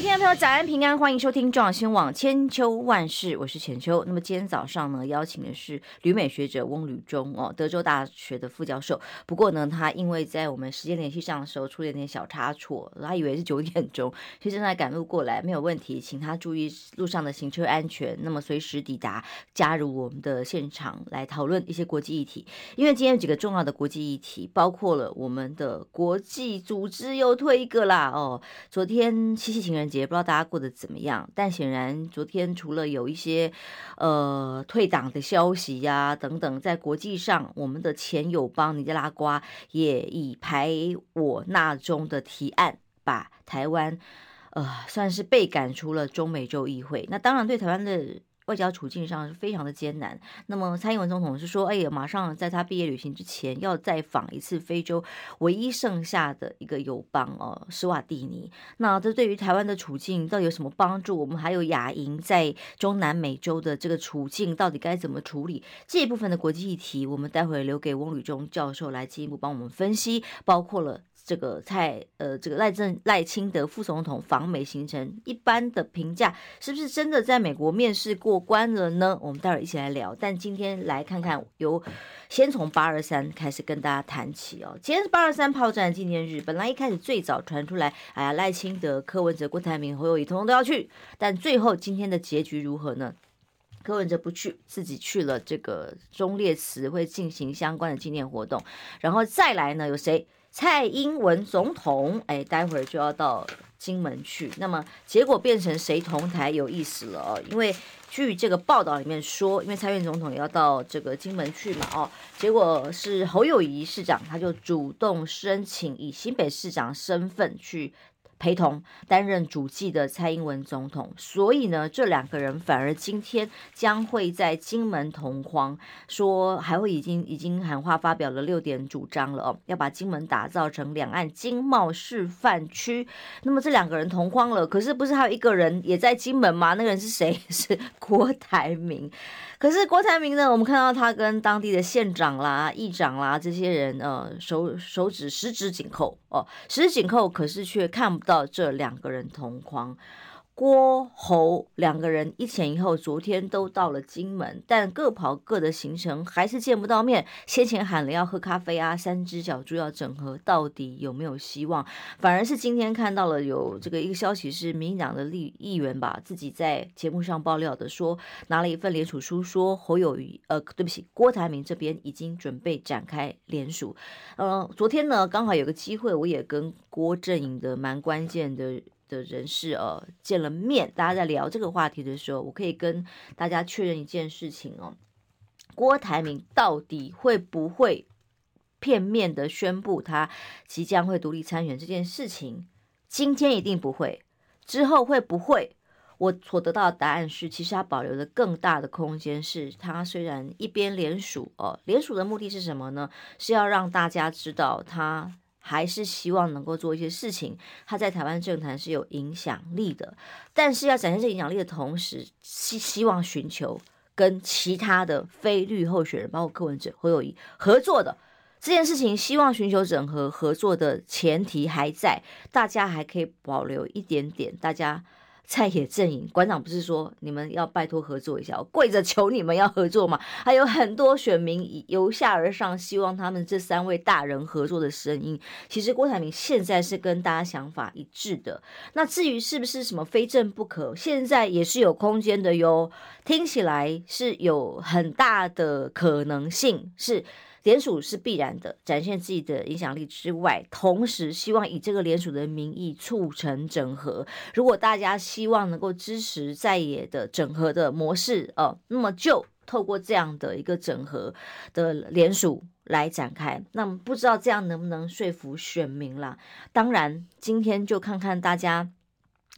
位听众朋友，早安平安，欢迎收听中广新闻网千秋万世，我是浅秋。那么今天早上呢，邀请的是旅美学者翁旅中哦，德州大学的副教授。不过呢，他因为在我们时间联系上的时候出了点小差错，他以为是九点钟，所以正在赶路过来，没有问题，请他注意路上的行车安全。那么随时抵达，加入我们的现场来讨论一些国际议题。因为今天有几个重要的国际议题，包括了我们的国际组织又退一个啦哦，昨天七夕情人节不知道大家过得怎么样，但显然昨天除了有一些呃退党的消息呀、等等，在国际上，我们的前友邦尼加拉瓜也以排我那中的提案，把台湾呃算是被赶出了中美洲议会。那当然对台湾的。外交处境上是非常的艰难。那么蔡英文总统是说：“哎呀，马上在他毕业旅行之前要再访一次非洲唯一剩下的一个友邦哦，斯瓦蒂尼。那这对于台湾的处境到底有什么帮助？我们还有亚银在中南美洲的这个处境到底该怎么处理？这一部分的国际议题，我们待会留给翁旅中教授来进一步帮我们分析，包括了。”这个蔡呃，这个赖政赖清德副总统访美行程，一般的评价是不是真的在美国面试过关了呢？我们待会儿一起来聊。但今天来看看，由先从八二三开始跟大家谈起哦。今天是八二三炮战纪念日，本来一开始最早传出来，哎呀，赖清德、柯文哲、郭台铭、侯友宜通通都要去，但最后今天的结局如何呢？柯文哲不去，自己去了这个忠烈祠，会进行相关的纪念活动。然后再来呢，有谁？蔡英文总统，哎，待会儿就要到金门去。那么结果变成谁同台有意思了哦，因为据这个报道里面说，因为蔡英文总统要到这个金门去嘛，哦，结果是侯友谊市长他就主动申请以新北市长身份去。陪同担任主祭的蔡英文总统，所以呢，这两个人反而今天将会在金门同框，说还会已经已经喊话发表了六点主张了哦，要把金门打造成两岸经贸示范区。那么这两个人同框了，可是不是还有一个人也在金门吗？那个人是谁？是郭台铭。可是郭台铭呢？我们看到他跟当地的县长啦、议长啦这些人，呃，手手指十指紧扣哦，十指紧扣，可是却看不到这两个人同框。郭侯两个人一前一后，昨天都到了金门，但各跑各的行程，还是见不到面。先前喊了要喝咖啡啊，三只小猪要整合，到底有没有希望？反而是今天看到了有这个一个消息，是民进党的立议员吧，自己在节目上爆料的说，拿了一份联署书，说侯友宜，呃，对不起，郭台铭这边已经准备展开联署。呃，昨天呢，刚好有个机会，我也跟郭阵营的蛮关键的。的人士呃见了面，大家在聊这个话题的时候，我可以跟大家确认一件事情哦，郭台铭到底会不会片面的宣布他即将会独立参选这件事情？今天一定不会，之后会不会？我所得到的答案是，其实他保留的更大的空间是，他虽然一边联署哦，联署的目的是什么呢？是要让大家知道他。还是希望能够做一些事情，他在台湾政坛是有影响力的，但是要展现这影响力的同时，希希望寻求跟其他的非绿候选人，包括柯文哲、侯友宜合作的这件事情，希望寻求整合合作的前提还在，大家还可以保留一点点，大家。蔡野阵营馆长不是说你们要拜托合作一下，我跪着求你们要合作吗？还有很多选民由下而上希望他们这三位大人合作的声音。其实郭台铭现在是跟大家想法一致的。那至于是不是什么非正不可，现在也是有空间的哟。听起来是有很大的可能性是。联署是必然的，展现自己的影响力之外，同时希望以这个联署的名义促成整合。如果大家希望能够支持在野的整合的模式，哦，那么就透过这样的一个整合的联署来展开。那么不知道这样能不能说服选民啦？当然，今天就看看大家，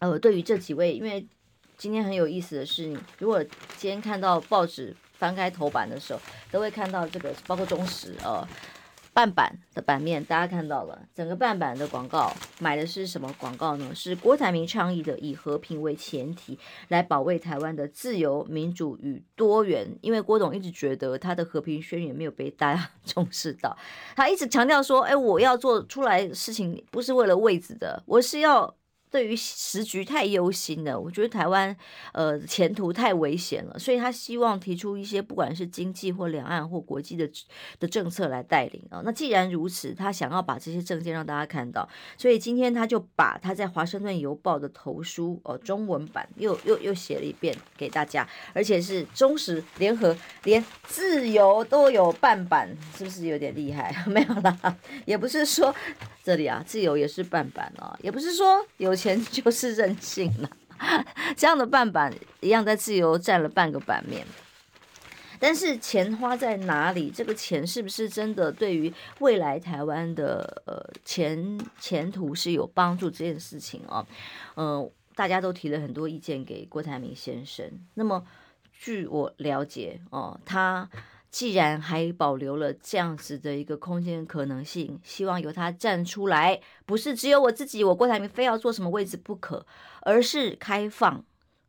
呃，对于这几位，因为今天很有意思的是，如果今天看到报纸。翻开头版的时候，都会看到这个，包括中时呃，半版的版面，大家看到了，整个半版的广告买的是什么广告呢？是郭台铭倡议的以和平为前提，来保卫台湾的自由、民主与多元。因为郭董一直觉得他的和平宣言没有被大家 重视到，他一直强调说：“哎，我要做出来事情不是为了位子的，我是要。”对于时局太忧心了，我觉得台湾呃前途太危险了，所以他希望提出一些不管是经济或两岸或国际的的政策来带领啊。那既然如此，他想要把这些政见让大家看到，所以今天他就把他在《华盛顿邮报》的投书哦中文版又又又写了一遍给大家，而且是忠实联合连自由都有半版，是不是有点厉害？没有啦，也不是说。这里啊，自由也是半版哦，也不是说有钱 就是任性了。这样的半版一样，在自由占了半个版面。但是钱花在哪里？这个钱是不是真的对于未来台湾的呃前前途是有帮助这件事情啊？嗯、大家都提了很多意见给郭台铭先生。那么据我了解哦、他。既然还保留了这样子的一个空间可能性，希望由他站出来，不是只有我自己，我郭台铭非要做什么位置不可，而是开放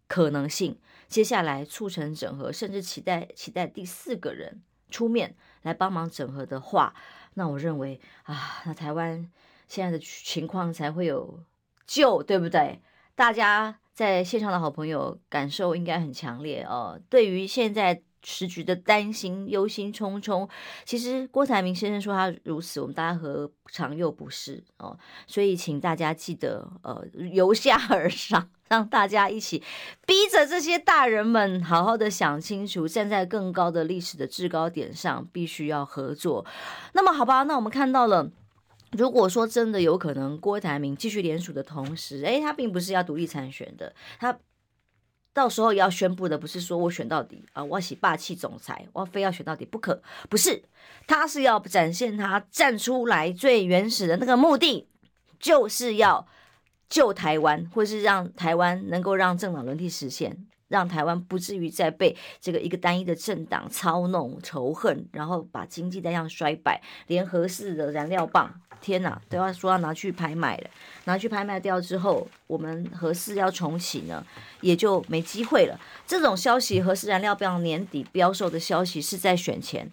可能性。接下来促成整合，甚至期待期待第四个人出面来帮忙整合的话，那我认为啊，那台湾现在的情况才会有救，对不对？大家在线上的好朋友感受应该很强烈哦。对于现在。时局的担心、忧心忡忡，其实郭台铭先生说他如此，我们大家何尝又不是哦？所以请大家记得，呃，由下而上，让大家一起逼着这些大人们好好的想清楚，站在更高的历史的制高点上，必须要合作。那么，好吧，那我们看到了，如果说真的有可能，郭台铭继续连署的同时，诶，他并不是要独立参选的，他。到时候要宣布的不是说我选到底啊，我是霸气总裁，我非要选到底不可，不是，他是要展现他站出来最原始的那个目的，就是要救台湾，或是让台湾能够让政党轮替实现。让台湾不至于再被这个一个单一的政党操弄仇恨，然后把经济带向衰败，连核四的燃料棒，天哪，都要说要拿去拍卖了，拿去拍卖掉之后，我们核四要重启呢，也就没机会了。这种消息，核四燃料棒年底标售的消息是在选前，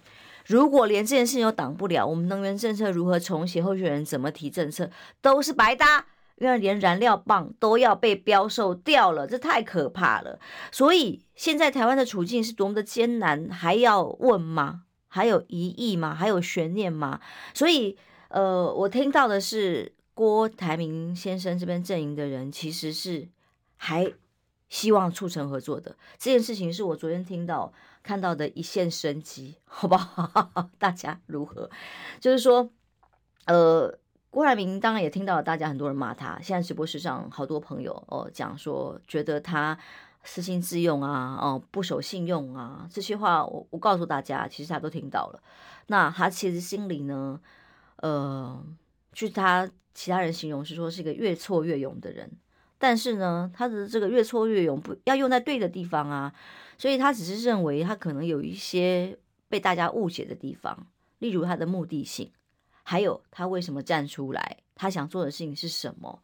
如果连这件事情都挡不了，我们能源政策如何重启，候选人怎么提政策，都是白搭。因为连燃料棒都要被标售掉了，这太可怕了。所以现在台湾的处境是多么的艰难，还要问吗？还有疑义吗？还有悬念吗？所以，呃，我听到的是郭台铭先生这边阵营的人其实是还希望促成合作的。这件事情是我昨天听到看到的一线生机，好不好？大家如何？就是说，呃。郭台铭当然也听到了，大家很多人骂他。现在直播室上好多朋友哦讲说，觉得他私心自用啊，哦不守信用啊，这些话我我告诉大家，其实他都听到了。那他其实心里呢，呃，据他其他人形容是说是一个越挫越勇的人，但是呢，他的这个越挫越勇不要用在对的地方啊，所以他只是认为他可能有一些被大家误解的地方，例如他的目的性。还有他为什么站出来？他想做的事情是什么？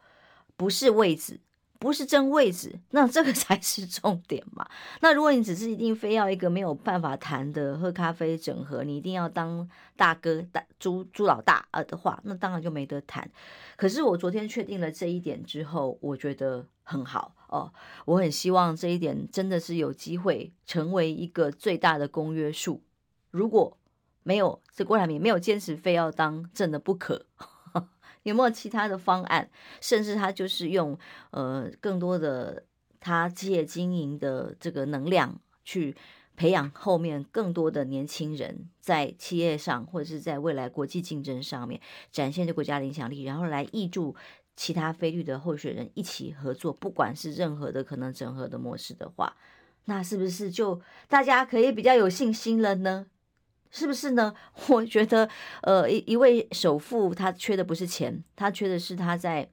不是位置，不是争位置，那这个 才是重点嘛。那如果你只是一定非要一个没有办法谈的喝咖啡整合，你一定要当大哥大猪猪老大啊的话，那当然就没得谈。可是我昨天确定了这一点之后，我觉得很好哦。我很希望这一点真的是有机会成为一个最大的公约数。如果没有，这郭台铭没有坚持非要当正的不可，有没有其他的方案？甚至他就是用呃更多的他企业经营的这个能量去培养后面更多的年轻人，在企业上或者是在未来国际竞争上面展现着国家的影响力，然后来挹注其他非绿的候选人一起合作，不管是任何的可能整合的模式的话，那是不是就大家可以比较有信心了呢？是不是呢？我觉得，呃，一一位首富他缺的不是钱，他缺的是他在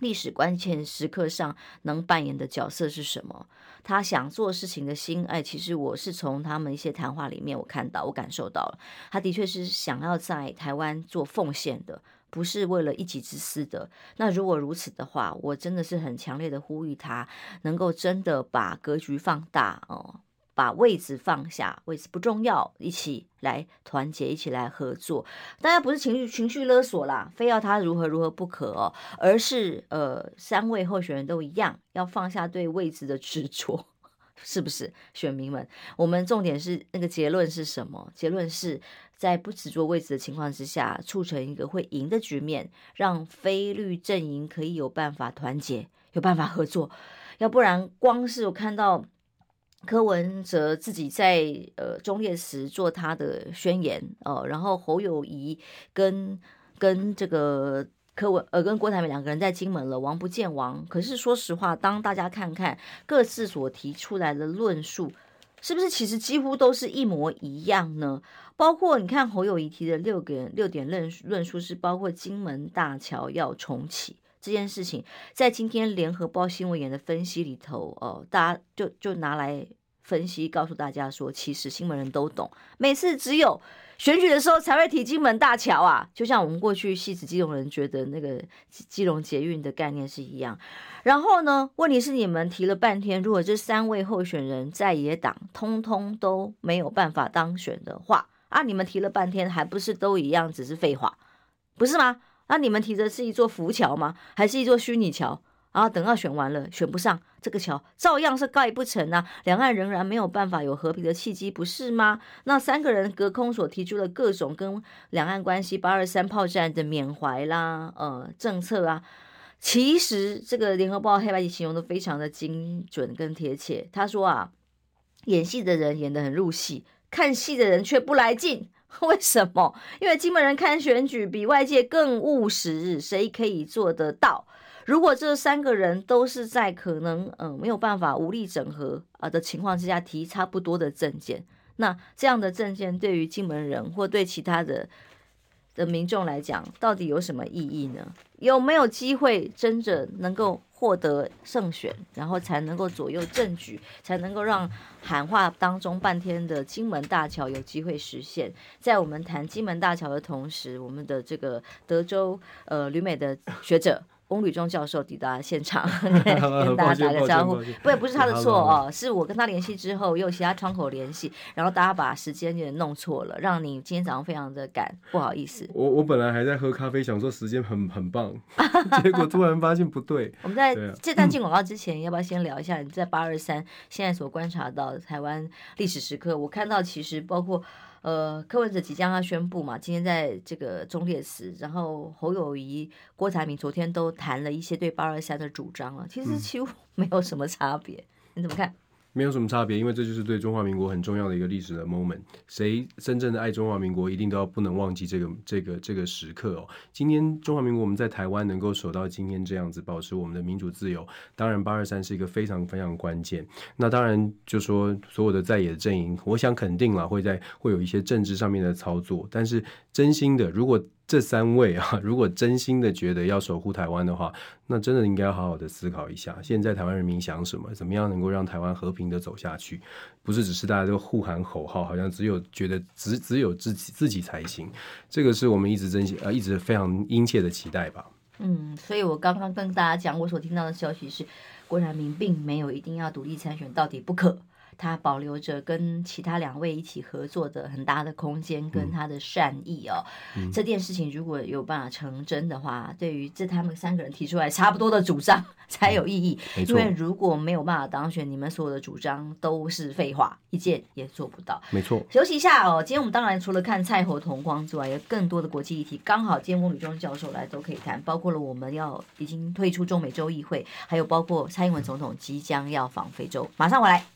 历史关键时刻上能扮演的角色是什么？他想做事情的心，哎，其实我是从他们一些谈话里面我看到，我感受到了，他的确是想要在台湾做奉献的，不是为了一己之私的。那如果如此的话，我真的是很强烈的呼吁他，能够真的把格局放大哦。把位置放下，位置不重要，一起来团结，一起来合作。大家不是情绪情绪勒索啦，非要他如何如何不可哦，而是呃，三位候选人都一样，要放下对位置的执着，是不是？选民们，我们重点是那个结论是什么？结论是在不执着位置的情况之下，促成一个会赢的局面，让非绿阵营可以有办法团结，有办法合作。要不然，光是我看到。柯文哲自己在呃忠烈祠做他的宣言哦，然后侯友谊跟跟这个柯文呃跟郭台铭两个人在金门了，王不见王。可是说实话，当大家看看各自所提出来的论述，是不是其实几乎都是一模一样呢？包括你看侯友谊提的六点六点论论述是包括金门大桥要重启。这件事情在今天联合报新闻眼的分析里头，哦，大家就就拿来分析，告诉大家说，其实新闻人都懂，每次只有选举的时候才会提金门大桥啊，就像我们过去戏子基隆人觉得那个基隆捷运的概念是一样。然后呢，问题是你们提了半天，如果这三位候选人在野党通通都没有办法当选的话，啊，你们提了半天，还不是都一样，只是废话，不是吗？那、你们提的是一座浮桥吗？还是一座虚拟桥？啊等到选完了，选不上这个桥，照样是盖不成啊！两岸仍然没有办法有和平的契机，不是吗？那三个人隔空所提出的各种跟两岸关系八二三炮战的缅怀啦，呃，政策啊，其实这个联合报黑白棋形容的非常的精准跟贴切。他说啊，演戏的人演得很入戏，看戏的人却不来劲。为什么？因为金门人看选举比外界更务实，谁可以做得到？如果这三个人都是在可能嗯没有办法无力整合啊的情况之下提差不多的证件，那这样的证件对于金门人或对其他的的民众来讲，到底有什么意义呢？有没有机会真正能够？获得胜选，然后才能够左右政局，才能够让喊话当中半天的金门大桥有机会实现。在我们谈金门大桥的同时，我们的这个德州呃旅美的学者。翁吕中教授抵达现场，跟大家打个招呼。不，也不是他的错哦，是我跟他联系之后，又有其他窗口联系，然后大家把时间有点弄错了，让你今天早上非常的赶，不好意思。我我本来还在喝咖啡，想说时间很很棒，结果突然发现不对。我们在这段进广告之前，要不要先聊一下你在八二三现在所观察到台湾历史时刻？我看到其实包括。呃，柯文哲即将要宣布嘛，今天在这个中烈祠，然后侯友谊、郭台铭昨天都谈了一些对八二三的主张了，其实几乎没有什么差别，嗯、你怎么看？没有什么差别，因为这就是对中华民国很重要的一个历史的 moment。谁真正的爱中华民国，一定都要不能忘记这个这个这个时刻哦。今天中华民国我们在台湾能够守到今天这样子，保持我们的民主自由，当然八二三是一个非常非常关键。那当然就说所有的在野阵营，我想肯定了会在会有一些政治上面的操作，但是真心的如果。这三位啊，如果真心的觉得要守护台湾的话，那真的应该好好的思考一下，现在台湾人民想什么，怎么样能够让台湾和平的走下去？不是只是大家都呼喊口号，好像只有觉得只只有自己自己才行。这个是我们一直真心呃一直非常殷切的期待吧。嗯，所以我刚刚跟大家讲，我所听到的消息是，郭台铭并没有一定要独立参选到底不可。他保留着跟其他两位一起合作的很大的空间，跟他的善意哦。嗯、这件事情如果有办法成真的话，对于这他们三个人提出来差不多的主张才有意义。嗯、因为如果没有办法当选，你们所有的主张都是废话，一件也做不到。没错。休息一下哦。今天我们当然除了看蔡侯同光之外，有更多的国际议题。刚好今天翁宇中教授来都可以谈，包括了我们要已经退出中美洲议会，还有包括蔡英文总统即将要访非洲。马上回来。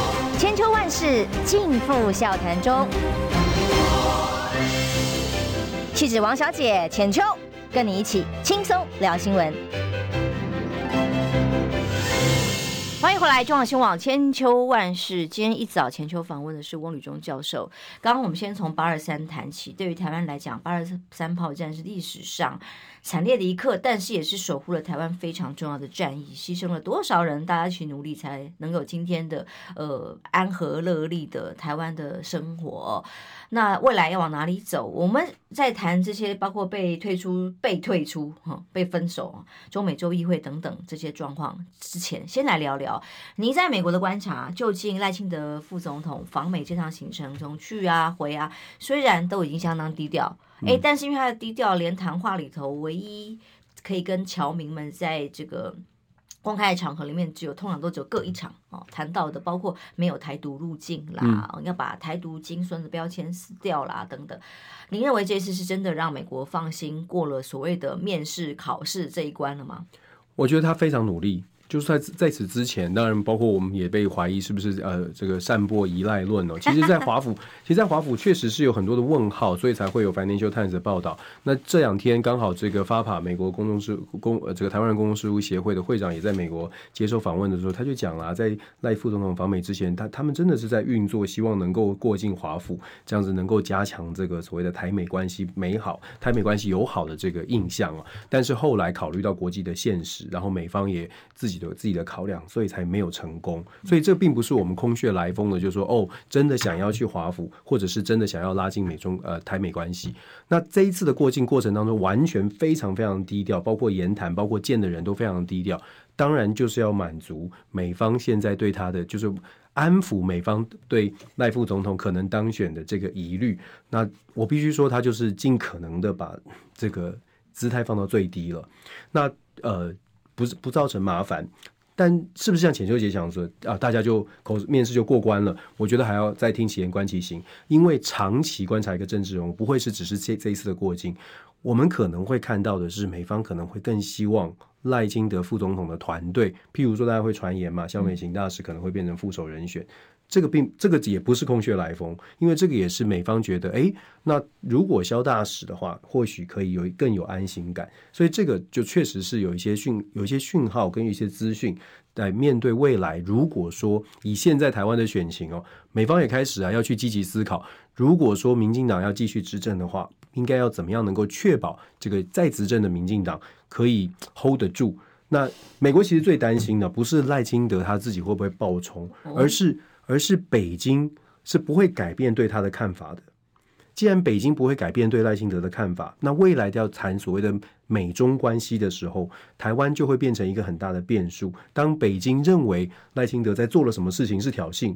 千秋万世尽付笑谈中，气质王小姐浅秋，跟你一起轻松聊新闻。欢迎回来，中广新闻网千秋万世。今天一早，浅秋访问的是翁宇中教授。刚刚我们先从八二三谈起，对于台湾来讲，八二三炮战是历史上惨烈的一刻，但是也是守护了台湾非常重要的战役，牺牲了多少人，大家一起努力才能有今天的呃安和乐利的台湾的生活。那未来要往哪里走？我们在谈这些，包括被退出、被退出、哈、被分手、中美洲议会等等这些状况之前，先来聊聊您在美国的观察。究竟赖清德副总统访美这趟行程中去啊、回啊，虽然都已经相当低调，诶，但是因为他的低调，连谈话里头唯一可以跟侨民们在这个。公开的场合里面，只有通常都只有各一场哦。谈到的包括没有台独入境啦，嗯、要把台独金孙的标签撕掉啦等等。您认为这次是真的让美国放心过了所谓的面试考试这一关了吗？我觉得他非常努力。就是在在此之前，当然包括我们也被怀疑是不是呃这个散播依赖论哦。其实，在华府，其实，在华府确实是有很多的问号，所以才会有 Financial Times 的报道。那这两天刚好这个 FAPA 美国公众事公呃这个台湾人公共事务协会的会长也在美国接受访问的时候，他就讲了、在赖副总统访美之前，他他们真的是在运作，希望能够过境华府，这样子能够加强这个所谓的台美关系美好、台美关系友好的这个印象啊。但是后来考虑到国际的现实，然后美方也自己。有自己的考量，所以才没有成功。所以这并不是我们空穴来风的，就是说哦，真的想要去华府，或者是真的想要拉近美中呃台美关系。那这一次的过境过程当中，完全非常非常低调，包括言谈，包括见的人都非常低调。当然就是要满足美方现在对他的，就是安抚美方对赖副总统可能当选的这个疑虑。那我必须说，他就是尽可能的把这个姿态放到最低了。那呃。不是不造成麻烦，但是不是像浅秋姐讲说啊，大家就口面试就过关了？我觉得还要再听其言观其行，因为长期观察一个政治人物，不会是只是这这一次的过境，我们可能会看到的是，美方可能会更希望赖清德副总统的团队，譬如说大家会传言嘛，萧美琴大使可能会变成副手人选。这个并这个也不是空穴来风，因为这个也是美方觉得，哎，那如果萧大使的话，或许可以有更有安心感，所以这个就确实是有一些讯，有一些讯号跟一些资讯在面对未来。如果说以现在台湾的选情哦，美方也开始啊要去积极思考，如果说民进党要继续执政的话，应该要怎么样能够确保这个在执政的民进党可以 hold 得住？那美国其实最担心的不是赖清德他自己会不会爆冲，而是。而是北京是不会改变对他的看法的。既然北京不会改变对赖清德的看法，那未来要谈所谓的美中关系的时候，台湾就会变成一个很大的变数。当北京认为赖清德在做了什么事情是挑衅。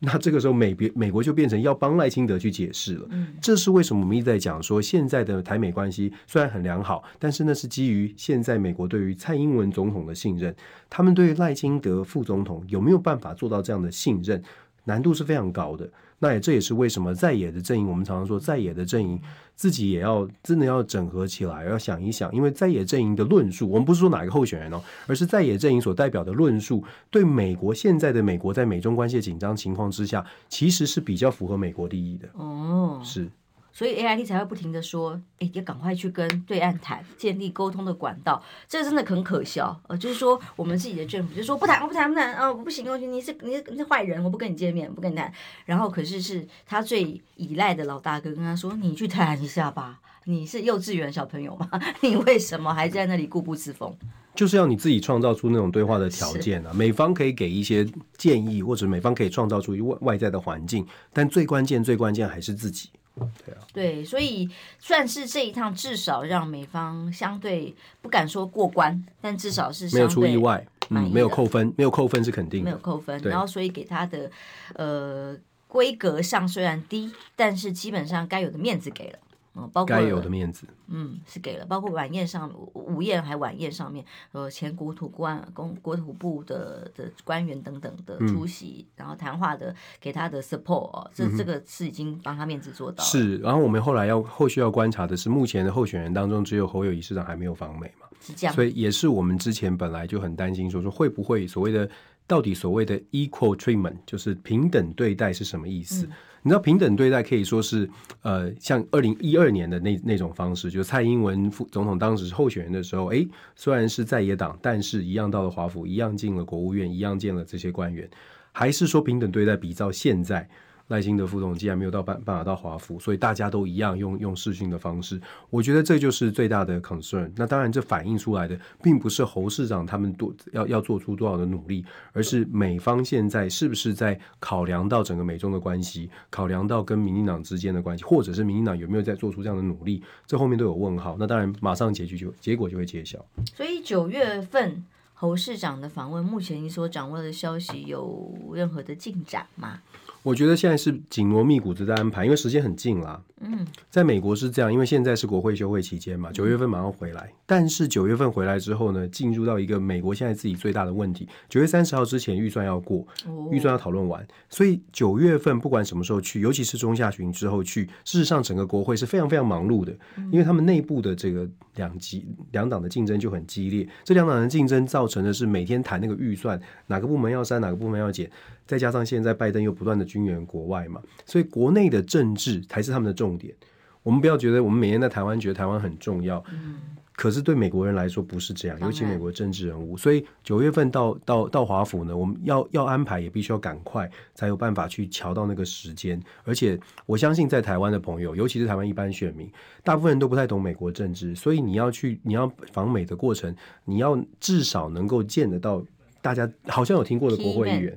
那这个时候美别美国就变成要帮赖清德去解释了，嗯这是为什么我们一直在讲说，现在的台美关系虽然很良好，但是那是基于现在美国对于蔡英文总统的信任，他们对于赖清德副总统有没有办法做到这样的信任，难度是非常高的。那也这也是为什么在野的阵营，我们常常说在野的阵营自己也要真的要整合起来，要想一想，因为在野阵营的论述，我们不是说哪个候选人哦，而是在野阵营所代表的论述，对美国现在的美国在美中关系紧张情况之下，其实是比较符合美国利益的。哦，是。所以 A I T 才会不停的说，哎，要赶快去跟对岸谈，建立沟通的管道。这个真的很可笑，呃，就是说我们自己的政府就说不谈，不谈，不谈，啊，不行，我觉得你是你是你是坏人，我不跟你见面，不跟你谈。然后可是是他最依赖的老大哥跟他说，你去谈一下吧，你是幼稚园小朋友吗？你为什么还在那里固步自封？就是要你自己创造出那种对话的条件啊。美方可以给一些建议，或者美方可以创造出外外在的环境，但最关键最关键还是自己。对啊，对，所以算是这一趟至少让美方相对不敢说过关，但至少是没有出意外，嗯，没有扣分，没有扣分是肯定的，没有扣分。然后所以给他的呃规格上虽然低，但是基本上该有的面子给了。嗯，包括该有的面子，嗯，是给了，包括晚宴上午宴还晚宴上面，呃，前国土官公国土部的的官员等等的出席，嗯、然后谈话的给他的 support，哦，这、嗯、这个是已经帮他面子做到了。是，然后我们后来要后续要观察的是，目前的候选人当中只有侯友宜市长还没有访美嘛，是这样，所以也是我们之前本来就很担心说说会不会所谓的到底所谓的 equal treatment 就是平等对待是什么意思？嗯你知道平等对待可以说是，呃，像二零一二年的那那种方式，就是蔡英文副总统当时候选人的时候，哎，虽然是在野党，但是一样到了华府，一样进了国务院，一样见了这些官员，还是说平等对待比照现在。赖清德副总既然没有到办办法到华府，所以大家都一样用用视讯的方式。我觉得这就是最大的 concern。那当然，这反映出来的并不是侯市长他们多要要做出多少的努力，而是美方现在是不是在考量到整个美中的关系，考量到跟民进党之间的关系，或者是民进党有没有在做出这样的努力，这后面都有问号。那当然，马上结局就结果就会揭晓。所以九月份侯市长的访问，目前你所掌握的消息有任何的进展吗？我觉得现在是紧锣密鼓的在安排，因为时间很近啦。嗯，在美国是这样，因为现在是国会休会期间嘛，九月份马上回来。但是九月份回来之后呢，进入到一个美国现在自己最大的问题，九月三十号之前预算要过，预算要讨论完，所以九月份不管什么时候去，尤其是中下旬之后去，事实上整个国会是非常非常忙碌的，因为他们内部的这个两极两党的竞争就很激烈，这两党的竞争造成的是每天谈那个预算，哪个部门要删，哪个部门要减。再加上现在拜登又不断的军援国外嘛，所以国内的政治才是他们的重点。我们不要觉得我们每天在台湾觉得台湾很重要，嗯，可是对美国人来说不是这样，尤其美国政治人物。所以九月份到到到华府呢，我们要要安排也必须要赶快，才有办法去瞧到那个时间。而且我相信在台湾的朋友，尤其是台湾一般选民，大部分人都不太懂美国政治，所以你要去你要访美的过程，你要至少能够见得到。大家好像有听过的国会议员，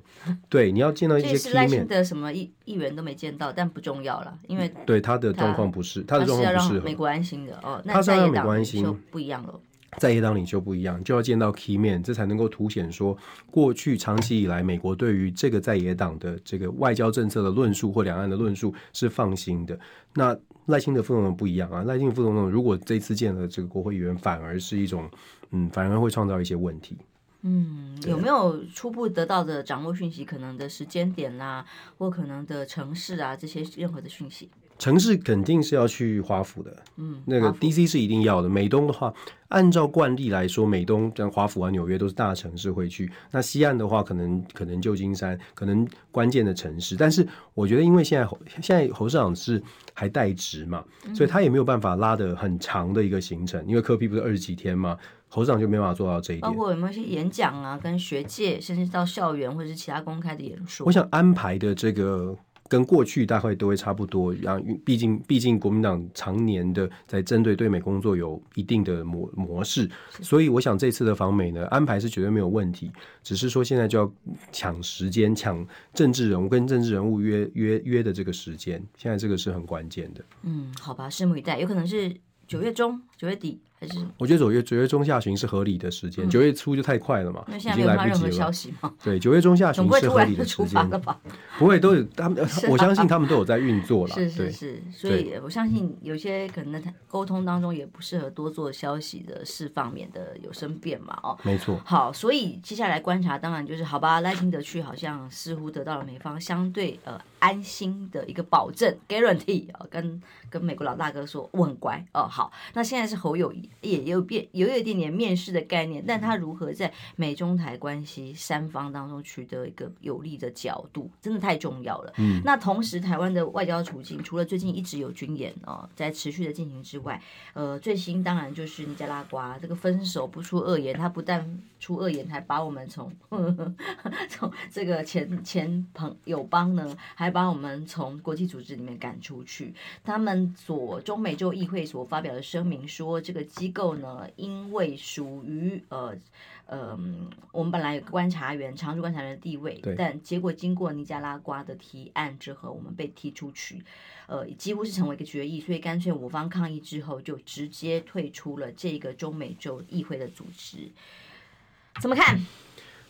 对，你要见到一些 key man 的什么议议员都没见到，但不重要了，因为对他的状况不是他的状况不是，要让美国安心的哦。他是要让美国安心，不一样了，在野党领袖不一样，就要见到 key man，这才能够凸显说过去长期以来美国对于这个在野党的这个外交政策的论述或两岸的论述是放心的。那赖清德副总统不一样啊，赖清德副总统如果这次见了这个国会议员，反而是一种嗯，反而会创造一些问题。嗯，有没有初步得到的掌握讯息？可能的时间点啦、啊，或可能的城市啊，这些任何的讯息？城市肯定是要去华府的，嗯，那个 DC 是一定要的。美东的话，按照惯例来说，美东像华府啊、纽约都是大城市会去。那西岸的话，可能可能旧金山，可能关键的城市。但是我觉得，因为现在侯现在侯市长是还待职嘛，所以他也没有办法拉的很长的一个行程，因为科比不是二十几天嘛。侯市长就没办法做到这一点，包括有没有一些演讲啊，跟学界，甚至到校园或者是其他公开的演说。我想安排的这个跟过去大概都会差不多，然后毕竟毕竟国民党常年的在针对对美工作有一定的模模式，所以我想这次的访美呢，安排是绝对没有问题，只是说现在就要抢时间，抢政治人物跟政治人物约约约的这个时间，现在这个是很关键的。嗯，好吧，拭目以待，有可能是九月中、九月底。还是我觉得九月九月中下旬是合理的时间，九、嗯、月初就太快了嘛，已经来不及了。消息对，九月中下旬是合理的时间。不会都有他们，我相信他们都有在运作了。是是是，所以我相信有些可能沟通当中也不适合多做消息的释放，免得有生变嘛。哦，没错。好，所以接下来观察，当然就是好吧。赖清德去好像似乎得到了美方相对呃安心的一个保证 guarantee 啊、哦，跟跟美国老大哥说我很乖哦。好，那现在是侯友谊。也有变，有一点点面试的概念，但他如何在美中台关系三方当中取得一个有利的角度，真的太重要了。嗯，那同时台湾的外交处境，除了最近一直有军演哦在持续的进行之外，呃，最新当然就是尼加拉瓜这个分手不出恶言，他不但出恶言，还把我们从 从这个前前朋友邦呢，还把我们从国际组织里面赶出去。他们所中美洲议会所发表的声明说，这个机机构呢，因为属于呃呃，我们本来有个观察员、常驻观察员的地位，但结果经过尼加拉瓜的提案之后，我们被踢出去，呃，几乎是成为一个决议，所以干脆我方抗议之后，就直接退出了这个中美洲议会的组织。怎么看？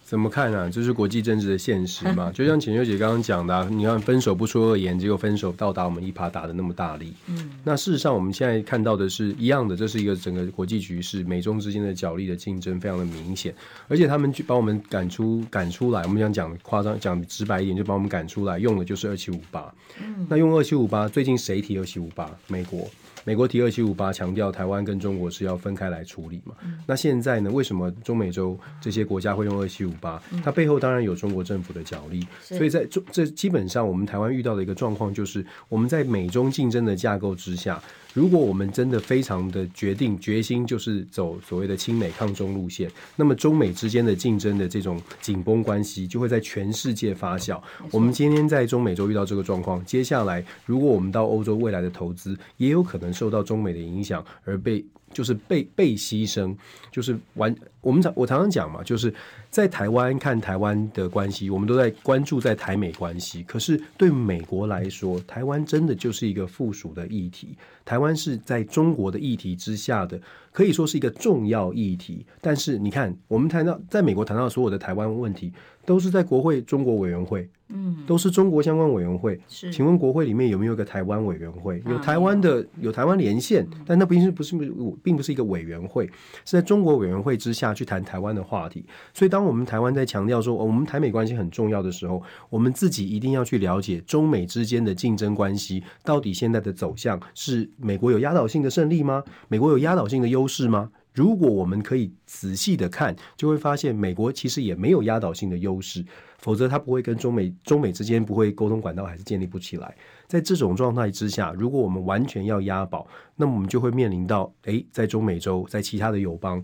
怎么看啊？这是国际政治的现实嘛？就像浅秋姐刚刚讲的、啊，你看分手不出恶言，结果分手到达我们一耙打的那么大力。嗯，那事实上我们现在看到的是一样的，这是一个整个国际局势，美中之间的角力的竞争非常的明显，而且他们去把我们赶出赶出来，我们想讲夸张讲直白一点，就把我们赶出来，用的就是二七五八。嗯，那用二七五八，最近谁提二七五八？美国。美国提二七五八，强调台湾跟中国是要分开来处理嘛？嗯、那现在呢？为什么中美洲这些国家会用二七五八？它背后当然有中国政府的角力。所以在中这基本上，我们台湾遇到的一个状况就是，我们在美中竞争的架构之下。如果我们真的非常的决定决心，就是走所谓的亲美抗中路线，那么中美之间的竞争的这种紧绷关系就会在全世界发酵。我们今天在中美洲遇到这个状况，接下来如果我们到欧洲未来的投资，也有可能受到中美的影响而被。就是被被牺牲，就是完。我们常我常常讲嘛，就是在台湾看台湾的关系，我们都在关注在台美关系。可是对美国来说，台湾真的就是一个附属的议题。台湾是在中国的议题之下的，可以说是一个重要议题。但是你看，我们谈到在美国谈到所有的台湾问题，都是在国会中国委员会。嗯，都是中国相关委员会。是，请问国会里面有没有一个台湾委员会？有台湾的，有台湾连线，但那并不是不是并不是一个委员会，是在中国委员会之下去谈台湾的话题。所以，当我们台湾在强调说，哦，我们台美关系很重要的时候，我们自己一定要去了解中美之间的竞争关系到底现在的走向是美国有压倒性的胜利吗？美国有压倒性的优势吗？如果我们可以仔细的看，就会发现美国其实也没有压倒性的优势，否则它不会跟中美中美之间不会沟通管道还是建立不起来。在这种状态之下，如果我们完全要押宝，那么我们就会面临到，诶，在中美洲，在其他的友邦，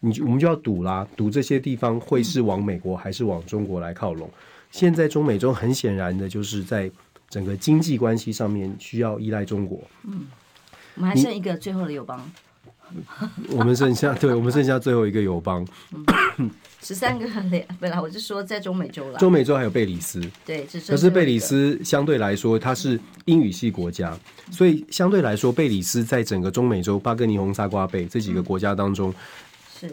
你我们就要赌啦，赌这些地方会是往美国还是往中国来靠拢。现在中美洲很显然的就是在整个经济关系上面需要依赖中国。嗯，我们还剩一个最后的友邦。我们剩下，对，我们剩下最后一个友邦，十三个嘞。本来我就说在中美洲了，中美洲还有贝里斯，对，可是贝里斯相对来说它是英语系国家，所以相对来说贝里斯在整个中美洲巴哥尼、红沙瓜贝这几个国家当中。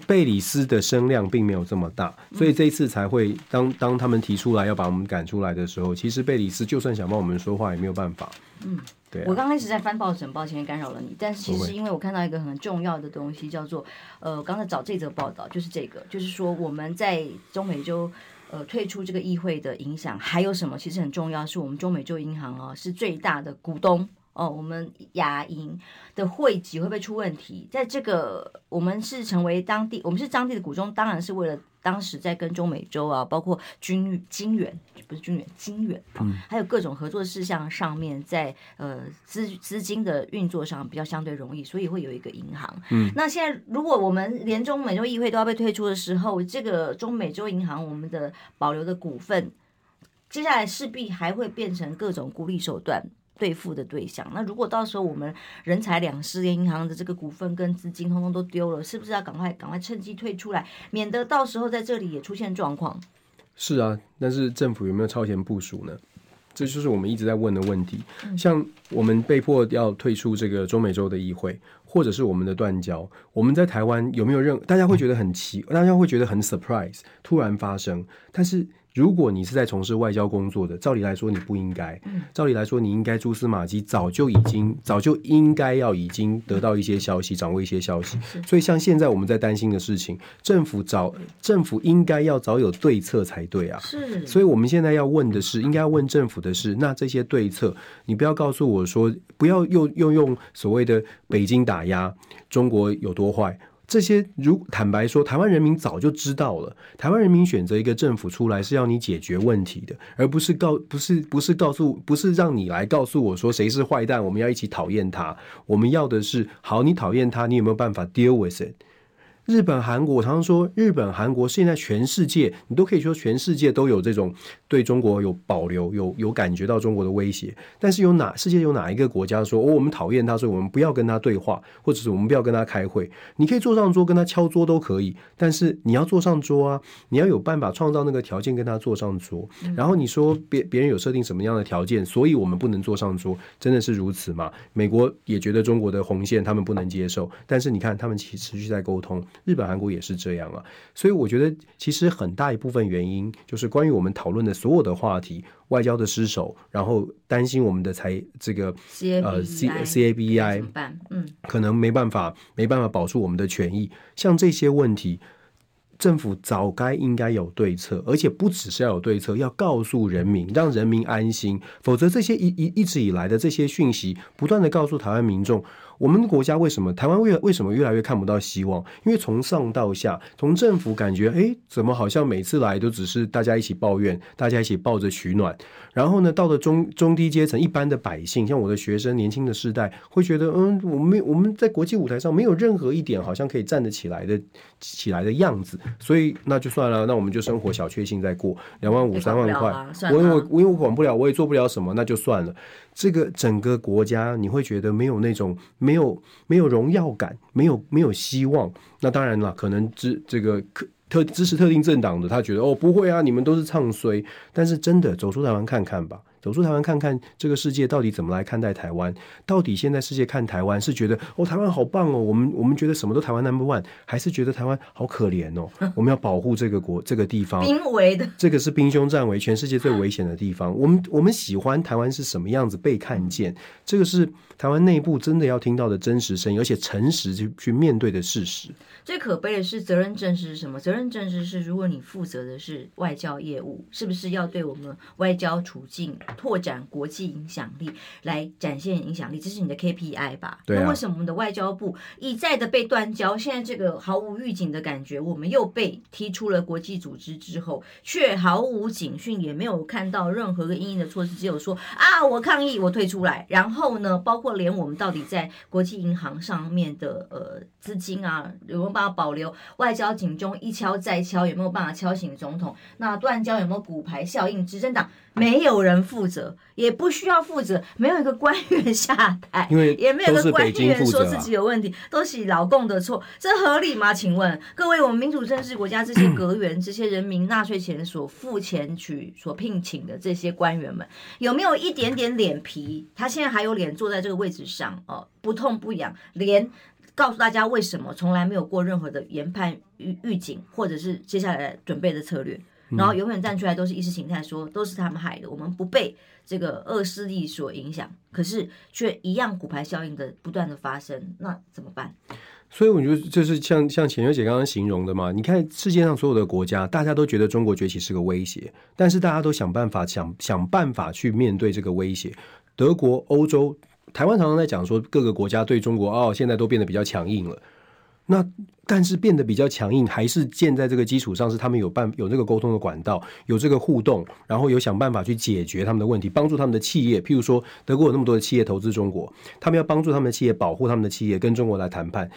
贝里斯的声量并没有这么大，所以这一次才会当当他们提出来要把我们赶出来的时候，其实贝里斯就算想帮我们说话也没有办法。嗯，对、啊。我刚开始在翻报纸，抱歉干扰了你，但是其实因为我看到一个很重要的东西，叫做呃，刚才找这则报道就是这个，就是说我们在中美洲呃退出这个议会的影响还有什么？其实很重要，是我们中美洲银行啊是最大的股东。哦，我们牙龈的汇集会不会出问题？在这个，我们是成为当地，我们是当地的股东，当然是为了当时在跟中美洲啊，包括军金元，不是军元，金元啊，嗯、还有各种合作事项上面在，在呃资资金的运作上比较相对容易，所以会有一个银行。嗯，那现在如果我们连中美洲议会都要被退出的时候，这个中美洲银行我们的保留的股份，接下来势必还会变成各种孤立手段。对付的对象，那如果到时候我们人财两失，银行的这个股份跟资金通通都丢了，是不是要赶快赶快趁机退出来，免得到时候在这里也出现状况？是啊，但是政府有没有超前部署呢？这就是我们一直在问的问题。像我们被迫要退出这个中美洲的议会，或者是我们的断交，我们在台湾有没有任？大家会觉得很奇，大家会觉得很 surprise，突然发生，但是。如果你是在从事外交工作的，照理来说你不应该。照理来说，你应该蛛丝马迹早就已经早就应该要已经得到一些消息，掌握一些消息。所以像现在我们在担心的事情，政府早政府应该要早有对策才对啊。是。所以我们现在要问的是，应该要问政府的是，那这些对策，你不要告诉我说，不要又又用所谓的北京打压中国有多坏。这些如坦白说，台湾人民早就知道了。台湾人民选择一个政府出来是要你解决问题的，而不是告不是不是告诉不是让你来告诉我说谁是坏蛋，我们要一起讨厌他。我们要的是好，你讨厌他，你有没有办法 deal with it？日本、韩国，我常常说，日本、韩国现在全世界，你都可以说全世界都有这种对中国有保留、有有感觉到中国的威胁。但是有哪世界有哪一个国家说，哦，我们讨厌他，所以我们不要跟他对话，或者是我们不要跟他开会？你可以坐上桌跟他敲桌都可以，但是你要坐上桌啊，你要有办法创造那个条件跟他坐上桌。然后你说别别人有设定什么样的条件，所以我们不能坐上桌，真的是如此吗？美国也觉得中国的红线他们不能接受，但是你看他们其实持续在沟通。日本、韩国也是这样啊。所以我觉得，其实很大一部分原因就是关于我们讨论的所有的话题，外交的失守，然后担心我们的财这个呃 C C A B E I 嗯，可能没办法没办法保住我们的权益，像这些问题。政府早该应该有对策，而且不只是要有对策，要告诉人民，让人民安心。否则，这些一一一直以来的这些讯息，不断的告诉台湾民众。我们国家为什么台湾为为什么越来越看不到希望？因为从上到下，从政府感觉，哎，怎么好像每次来都只是大家一起抱怨，大家一起抱着取暖。然后呢，到了中中低阶层，一般的百姓，像我的学生、年轻的世代，会觉得，嗯，我们我们在国际舞台上没有任何一点好像可以站得起来的起来的样子。所以那就算了，那我们就生活小确幸再过，两万五、三万块，啊、我我我因为我管不了，我也做不了什么，那就算了。这个整个国家，你会觉得没有那种没有没有荣耀感，没有没有希望。那当然了，可能支这个特支持特定政党的，他觉得哦不会啊，你们都是唱衰。但是真的走出台湾看看吧。走出台湾看看这个世界到底怎么来看待台湾？到底现在世界看台湾是觉得哦台湾好棒哦，我们我们觉得什么都台湾 number one，还是觉得台湾好可怜哦？我们要保护这个国这个地方，濒危的这个是兵凶战危，全世界最危险的地方。我们我们喜欢台湾是什么样子被看见？这个是台湾内部真的要听到的真实声音，而且诚实去去面对的事实。最可悲的是责任政治是什么？责任政治是如果你负责的是外交业务，是不是要对我们外交处境？拓展国际影响力，来展现影响力，这是你的 KPI 吧？对啊。那为什么我们的外交部一再的被断交？现在这个毫无预警的感觉，我们又被踢出了国际组织之后，却毫无警讯，也没有看到任何个应应的措施，只有说啊，我抗议，我退出来。然后呢，包括连我们到底在国际银行上面的呃资金啊，有没有办法保留？外交警钟一敲再敲，有没有办法敲醒总统？那断交有没有骨牌效应？执政党没有人负责，也不需要负责，没有一个官员下台，因为也没有一个官员说自己有问题，都是老共的错，这合理吗？请问各位，我们民主政治国家这些阁员、这些人民纳税钱所付钱去所聘请的这些官员们，有没有一点点脸皮？他现在还有脸坐在这个位置上哦，不痛不痒，连告诉大家为什么从来没有过任何的研判预预警，或者是接下来准备的策略。然后永远站出来都是意识形态说，都是他们害的，我们不被这个恶势力所影响，可是却一样骨牌效应的不断的发生，那怎么办？所以我觉得就是像像浅秋姐刚刚形容的嘛，你看世界上所有的国家，大家都觉得中国崛起是个威胁，但是大家都想办法想想办法去面对这个威胁。德国、欧洲、台湾常常在讲说各个国家对中国哦，现在都变得比较强硬了。那但是变得比较强硬，还是建在这个基础上，是他们有办有这个沟通的管道，有这个互动，然后有想办法去解决他们的问题，帮助他们的企业。譬如说，德国有那么多的企业投资中国，他们要帮助他们的企业保护他们的企业，跟中国来谈判。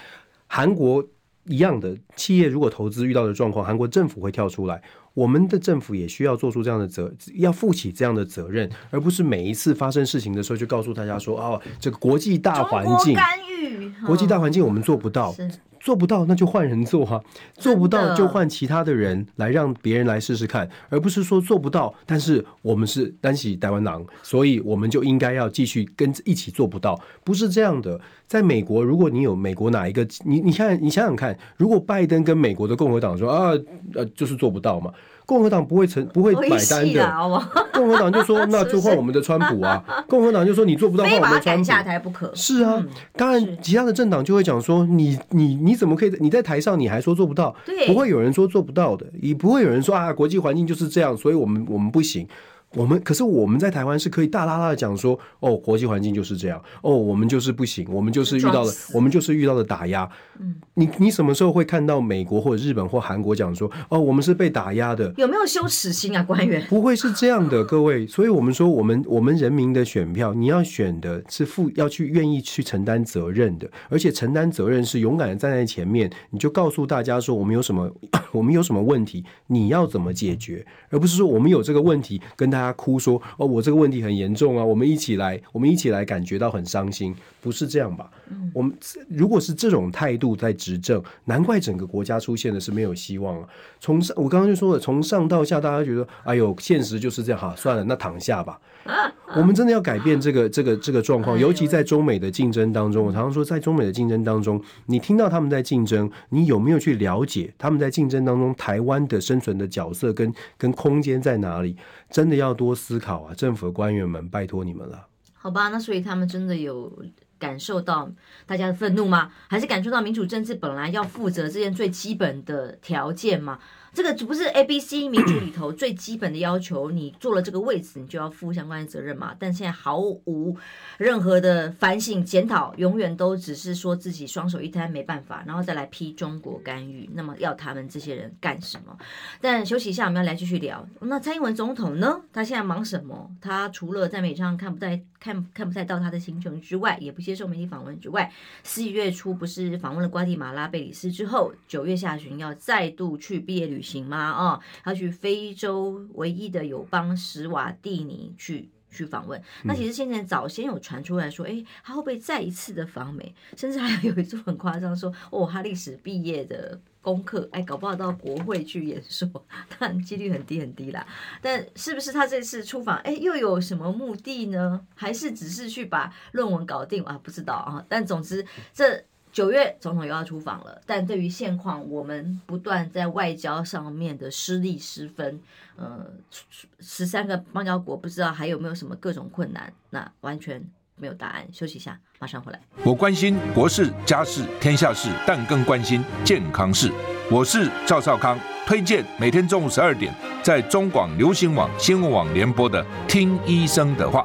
韩国一样的企业如果投资遇到的状况，韩国政府会跳出来。我们的政府也需要做出这样的责，要负起这样的责任，而不是每一次发生事情的时候就告诉大家说：“哦，这个国际大环境，干预，国际大环境我们做不到。”做不到那就换人做哈、啊，做不到就换其他的人来让别人来试试看，而不是说做不到，但是我们是单喜台湾狼，所以我们就应该要继续跟一起做不到，不是这样的。在美国，如果你有美国哪一个，你你看你想想看，如果拜登跟美国的共和党说啊呃就是做不到嘛。共和党不会成不会买单的，共和党就说 那就换我们的川普啊，共和党就说你做不到换我们的川普，下台不可。是啊，嗯、当然其他的政党就会讲说你你你怎么可以你在台上你还说做不到？对，不会有人说做不到的，也不会有人说啊国际环境就是这样，所以我们我们不行。我们可是我们在台湾是可以大剌剌的讲说哦，国际环境就是这样哦，我们就是不行，我们就是遇到了我们就是遇到了打压。嗯，你你什么时候会看到美国或者日本或韩国讲说哦，我们是被打压的？有没有羞耻心啊，官员？不会是这样的，各位。所以我们说，我们我们人民的选票，你要选的是负要去愿意去承担责任的，而且承担责任是勇敢的站在前面，你就告诉大家说我们有什么 我们有什么问题，你要怎么解决，而不是说我们有这个问题跟大家。他哭说：“哦，我这个问题很严重啊，我们一起来，我们一起来，感觉到很伤心，不是这样吧？嗯、我们如果是这种态度在执政，难怪整个国家出现的是没有希望啊。从上，我刚刚就说了，从上到下，大家觉得，哎呦，现实就是这样，哈，算了，那躺下吧。我们真的要改变这个这个这个状况，哎、尤其在中美的竞争当中。我常常说，在中美的竞争当中，你听到他们在竞争，你有没有去了解他们在竞争当中台湾的生存的角色跟跟空间在哪里？真的要多思考啊！政府的官员们，拜托你们了。好吧，那所以他们真的有感受到大家的愤怒吗？还是感受到民主政治本来要负责这件最基本的条件吗？这个不是 A、B、C 民主里头最基本的要求，你做了这个位置，你就要负相关的责任嘛？但现在毫无任何的反省检讨，永远都只是说自己双手一摊没办法，然后再来批中国干预。那么要他们这些人干什么？但休息一下，我们要来继续聊。那蔡英文总统呢？他现在忙什么？他除了在美上看不太看看不太到他的行程之外，也不接受媒体访问之外，四月初不是访问了瓜地马拉、贝里斯之后，九月下旬要再度去毕业旅。行吗？啊，他去非洲唯一的友邦史瓦蒂尼去去访问。那其实现在早先有传出来说，哎，他会不会再一次的访美？甚至还有一次很夸张说，哦，他历史毕业的功课，哎，搞不好到国会去演说，但几率很低很低啦。但是不是他这次出访，哎，又有什么目的呢？还是只是去把论文搞定啊？不知道啊。但总之这。九月总统又要出访了，但对于现况，我们不断在外交上面的失利失分，呃，十三个邦交国不知道还有没有什么各种困难，那完全没有答案。休息一下，马上回来。我关心国事、家事、天下事，但更关心健康事。我是赵少康，推荐每天中午十二点在中广流行网新闻网联播的《听医生的话》。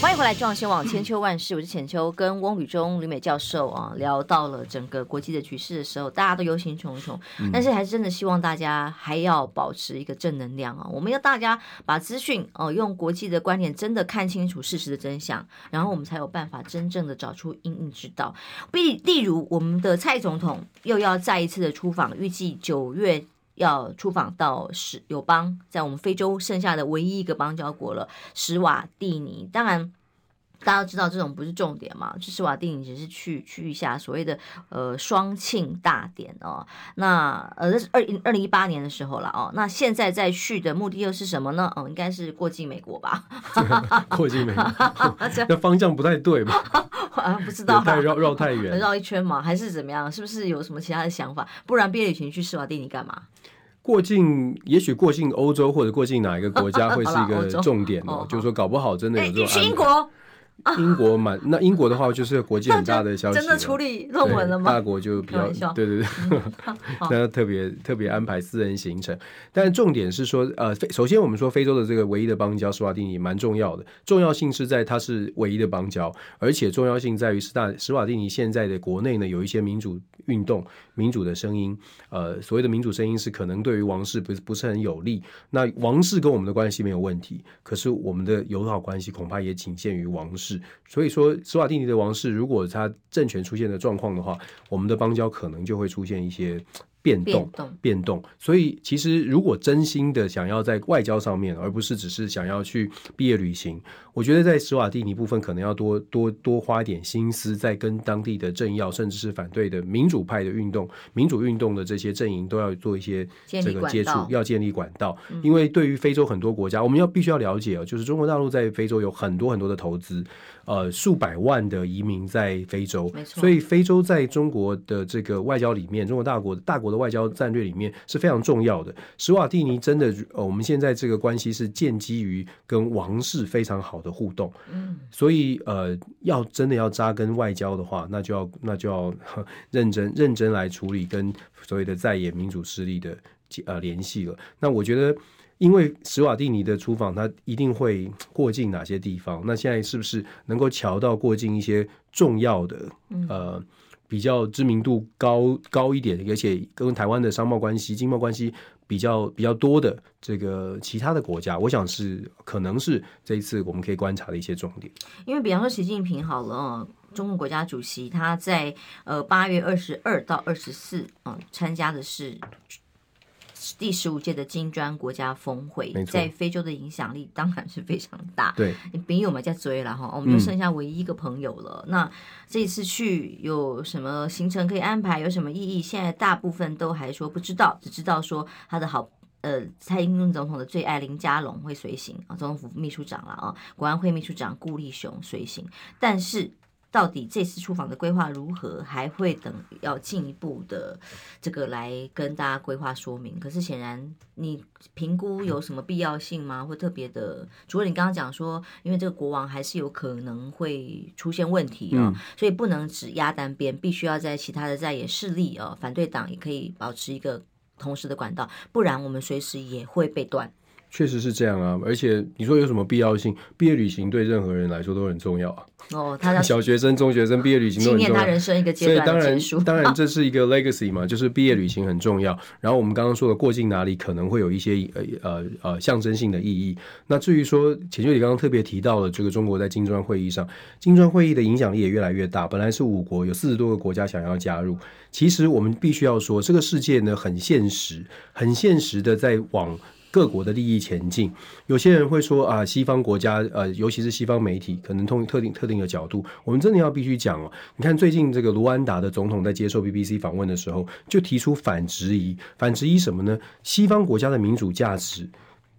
欢迎回来，中央新闻网千秋万事，我是浅秋，跟翁宇中吕美教授啊聊到了整个国际的局势的时候，大家都忧心忡忡，但是还是真的希望大家还要保持一个正能量啊！我们要大家把资讯哦用国际的观点真的看清楚事实的真相，然后我们才有办法真正的找出因应之道。例例如，我们的蔡总统又要再一次的出访，预计九月要出访到史友邦，在我们非洲剩下的唯一一个邦交国了，史瓦蒂尼。当然。大家都知道这种不是重点嘛，去施瓦蒂尼只是去去一下所谓的呃双庆大典哦。那呃这是二零二零一八年的时候了哦。那现在再去的目的又是什么呢？嗯，应该是过境美国吧？过境美国，那方向不太对吧？啊，不知道，太绕绕太远，绕一圈嘛，还是怎么样？是不是有什么其他的想法？不然毕业旅行去施瓦蒂尼干嘛？过境，也许过境欧洲或者过境哪一个国家会是一个重点哦。就是说，搞不好真的有这种。去英国。英国蛮 那英国的话，就是国际很大的消息，真的处理论文了吗？大国就比较对对对，那特别特别安排私人行程。但重点是说，呃，首先我们说非洲的这个唯一的邦交史瓦蒂尼蛮重要的，重要性是在它是唯一的邦交，而且重要性在于史大史瓦蒂尼现在的国内呢有一些民主运动、民主的声音。呃，所谓的民主声音是可能对于王室不是不是很有利。那王室跟我们的关系没有问题，可是我们的友好关系恐怕也仅限于王室。所以说，斯瓦蒂尼的王室如果他政权出现的状况的话，我们的邦交可能就会出现一些。变动，变动。所以，其实如果真心的想要在外交上面，而不是只是想要去毕业旅行，我觉得在史瓦蒂尼部分可能要多多多花一点心思，在跟当地的政要，甚至是反对的民主派的运动、民主运动的这些阵营，都要做一些这个接触，要建立管道。因为对于非洲很多国家，我们要必须要了解哦，就是中国大陆在非洲有很多很多的投资，呃，数百万的移民在非洲，所以非洲在中国的这个外交里面，中国大国大国的。外交战略里面是非常重要的。史瓦蒂尼真的，呃，我们现在这个关系是建基于跟王室非常好的互动。嗯，所以呃，要真的要扎根外交的话，那就要那就要 认真认真来处理跟所谓的在野民主势力的呃联系了。那我觉得，因为史瓦蒂尼的出访，他一定会过境哪些地方？那现在是不是能够瞧到过境一些重要的呃？比较知名度高高一点，而且跟台湾的商贸关系、经贸关系比较比较多的这个其他的国家，我想是可能是这一次我们可以观察的一些重点。因为比方说习近平好了，中国国家主席他在呃八月二十二到二十四啊参加的是。第十五届的金砖国家峰会，在非洲的影响力当然是非常大。对，朋友们在追了哈，我们就剩下唯一一个朋友了。嗯、那这次去有什么行程可以安排？有什么意义？现在大部分都还说不知道，只知道说他的好呃，蔡英文总统的最爱林佳龙会随行啊，总统府秘书长了啊，国安会秘书长顾立雄随行，但是。到底这次出访的规划如何？还会等要进一步的这个来跟大家规划说明。可是显然，你评估有什么必要性吗？或特别的？除了你刚刚讲说，因为这个国王还是有可能会出现问题啊、哦，嗯、所以不能只压单边，必须要在其他的在野势力啊、哦，反对党也可以保持一个同时的管道，不然我们随时也会被断。确实是这样啊，而且你说有什么必要性？毕业旅行对任何人来说都很重要啊。哦，他 小学生、中学生毕业旅行都很重要，纪念他人生一个阶段的结束。当然，当然这是一个 legacy 嘛，就是毕业旅行很重要。然后我们刚刚说的过境哪里可能会有一些呃呃呃象征性的意义。那至于说，浅秋你刚刚特别提到了这个中国在金砖会议上，金砖会议的影响力也越来越大。本来是五国，有四十多个国家想要加入。其实我们必须要说，这个世界呢很现实，很现实的在往。各国的利益前进，有些人会说啊，西方国家呃，尤其是西方媒体，可能通特定特定的角度，我们真的要必须讲哦。你看最近这个卢安达的总统在接受 BBC 访问的时候，就提出反质疑，反质疑什么呢？西方国家的民主价值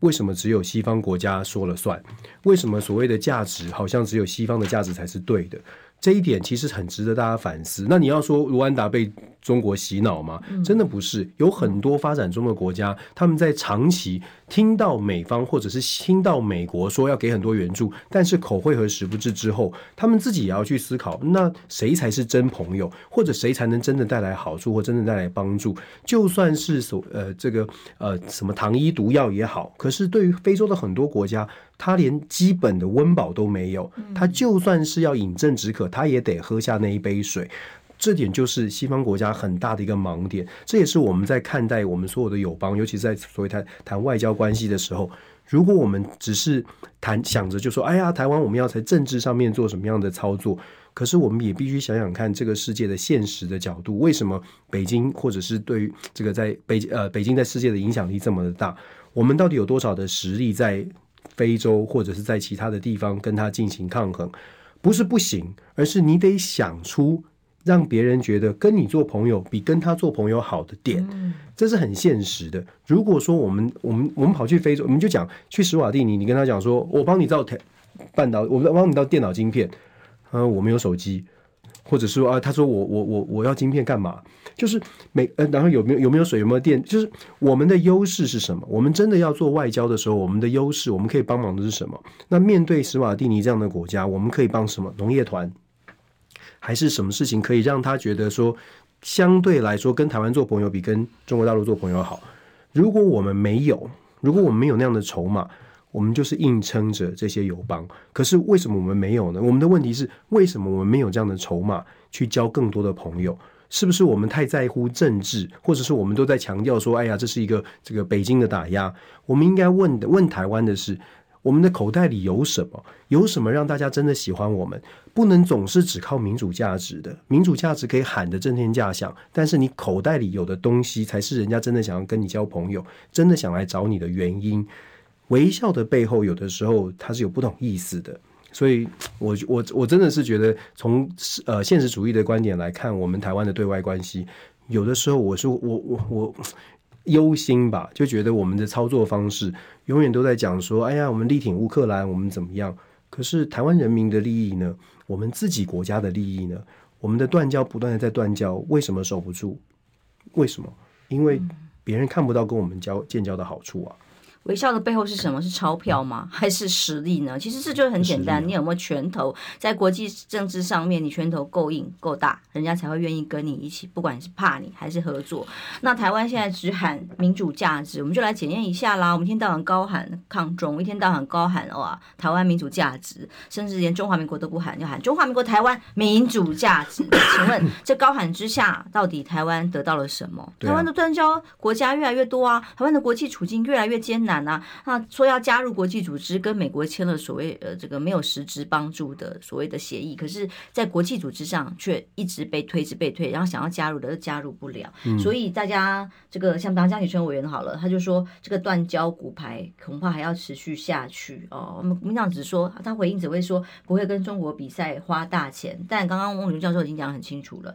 为什么只有西方国家说了算？为什么所谓的价值好像只有西方的价值才是对的？这一点其实很值得大家反思。那你要说卢安达被中国洗脑吗？真的不是，有很多发展中的国家，他们在长期听到美方或者是听到美国说要给很多援助，但是口惠和实不至之后，他们自己也要去思考，那谁才是真朋友，或者谁才能真的带来好处或真的带来帮助？就算是所呃这个呃什么糖衣毒药也好，可是对于非洲的很多国家。他连基本的温饱都没有，他就算是要饮鸩止渴，他也得喝下那一杯水。这点就是西方国家很大的一个盲点。这也是我们在看待我们所有的友邦，尤其是在所谓谈谈外交关系的时候，如果我们只是谈想着就说，哎呀，台湾我们要在政治上面做什么样的操作，可是我们也必须想想看这个世界的现实的角度，为什么北京或者是对于这个在北呃北京在世界的影响力这么的大？我们到底有多少的实力在？非洲或者是在其他的地方跟他进行抗衡，不是不行，而是你得想出让别人觉得跟你做朋友比跟他做朋友好的点，这是很现实的。如果说我们我们我们跑去非洲，我们就讲去史瓦蒂尼，你跟他讲说，我帮你造台半导，我帮你造电脑晶片，嗯，我没有手机。或者说啊，他说我我我我要晶片干嘛？就是每呃，然后有没有有没有水，有没有电？就是我们的优势是什么？我们真的要做外交的时候，我们的优势，我们可以帮忙的是什么？那面对史瓦蒂尼这样的国家，我们可以帮什么？农业团还是什么事情可以让他觉得说，相对来说跟台湾做朋友比跟中国大陆做朋友好？如果我们没有，如果我们没有那样的筹码。我们就是硬撑着这些友邦，可是为什么我们没有呢？我们的问题是，为什么我们没有这样的筹码去交更多的朋友？是不是我们太在乎政治，或者是我们都在强调说，哎呀，这是一个这个北京的打压？我们应该问的问台湾的是，我们的口袋里有什么？有什么让大家真的喜欢我们？不能总是只靠民主价值的，民主价值可以喊得震天价响，但是你口袋里有的东西，才是人家真的想要跟你交朋友，真的想来找你的原因。微笑的背后，有的时候它是有不同意思的，所以我我我真的是觉得，从呃现实主义的观点来看，我们台湾的对外关系，有的时候我是我我我忧心吧，就觉得我们的操作方式永远都在讲说，哎呀，我们力挺乌克兰，我们怎么样？可是台湾人民的利益呢？我们自己国家的利益呢？我们的断交不断的在断交，为什么守不住？为什么？因为别人看不到跟我们交建交的好处啊。微笑的背后是什么？是钞票吗？还是实力呢？其实这就很简单，你有没有拳头？在国际政治上面，你拳头够硬够大，人家才会愿意跟你一起，不管是怕你还是合作。那台湾现在只喊民主价值，我们就来检验一下啦。我们一天到晚高喊抗中，一天到晚高喊哇，台湾民主价值，甚至连中华民国都不喊，要喊中华民国台湾民主价值。请问 这高喊之下，到底台湾得到了什么？台湾的断交国家越来越多啊，台湾的国际处境越来越艰难啊。那说要加入国际组织，跟美国签了所谓呃这个没有实质帮助的所谓的协议，可是，在国际组织上却一直被推，一直被推，然后想要加入的都加入不了。嗯、所以大家这个像当江启臣委员好了，他就说这个断交骨牌恐怕还要持续下去哦。我们民进党只说他回应只会说不会跟中国比赛花大钱，但刚刚翁理教授已经讲得很清楚了。